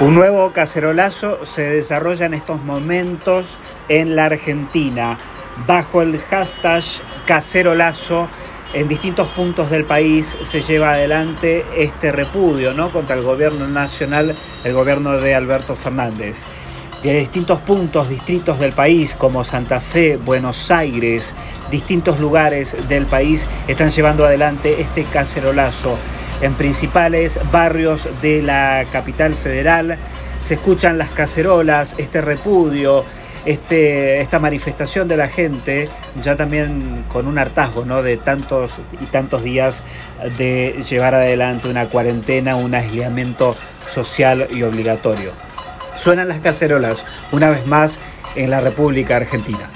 Un nuevo cacerolazo se desarrolla en estos momentos en la Argentina bajo el hashtag cacerolazo. En distintos puntos del país se lleva adelante este repudio ¿no? contra el gobierno nacional, el gobierno de Alberto Fernández. De distintos puntos, distritos del país como Santa Fe, Buenos Aires, distintos lugares del país están llevando adelante este cacerolazo en principales barrios de la capital federal. Se escuchan las cacerolas, este repudio, este, esta manifestación de la gente, ya también con un hartazgo ¿no? de tantos y tantos días de llevar adelante una cuarentena, un aislamiento social y obligatorio. Suenan las cacerolas una vez más en la República Argentina.